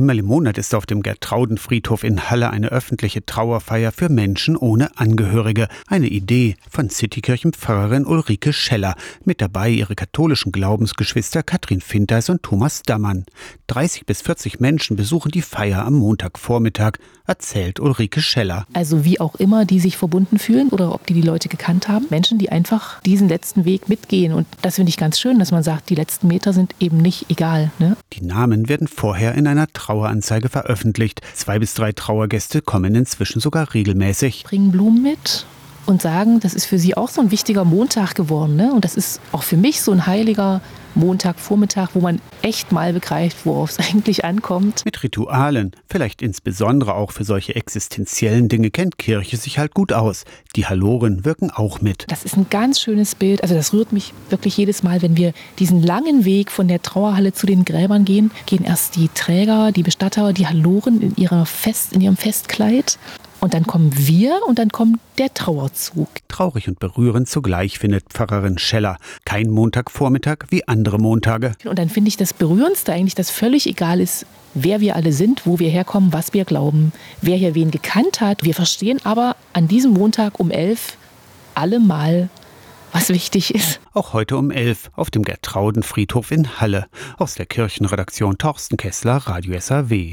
Einmal im Monat ist auf dem Gertraudenfriedhof in Halle eine öffentliche Trauerfeier für Menschen ohne Angehörige. Eine Idee von Citykirchenpfarrerin Ulrike Scheller. Mit dabei ihre katholischen Glaubensgeschwister Katrin Finteis und Thomas Dammann. 30 bis 40 Menschen besuchen die Feier am Montagvormittag, erzählt Ulrike Scheller. Also wie auch immer, die sich verbunden fühlen oder ob die die Leute gekannt haben. Menschen, die einfach diesen letzten Weg mitgehen. Und das finde ich ganz schön, dass man sagt, die letzten Meter sind eben nicht egal. Ne? Die Namen werden vorher in einer Traueranzeige veröffentlicht. Zwei bis drei Trauergäste kommen inzwischen sogar regelmäßig. Bringen Blumen mit und sagen, das ist für sie auch so ein wichtiger Montag geworden. Ne? Und das ist auch für mich so ein heiliger Montagvormittag, wo man echt mal begreift, worauf es eigentlich ankommt. Mit Ritualen, vielleicht insbesondere auch für solche existenziellen Dinge, kennt Kirche sich halt gut aus. Die Halloren wirken auch mit. Das ist ein ganz schönes Bild. Also das rührt mich wirklich jedes Mal, wenn wir diesen langen Weg von der Trauerhalle zu den Gräbern gehen, gehen erst die Träger, die Bestatter, die Halloren in, ihrer Fest, in ihrem Festkleid und dann kommen wir und dann kommt der Trauerzug. Traurig und berührend zugleich findet Pfarrerin Scheller. Kein Montagvormittag wie andere Montage. Und dann finde ich das Berührendste eigentlich, dass völlig egal ist, wer wir alle sind, wo wir herkommen, was wir glauben, wer hier wen gekannt hat. Wir verstehen aber an diesem Montag um elf alle mal, was wichtig ist. Auch heute um elf auf dem Gertraudenfriedhof in Halle. Aus der Kirchenredaktion Torsten Kessler, Radio SAW.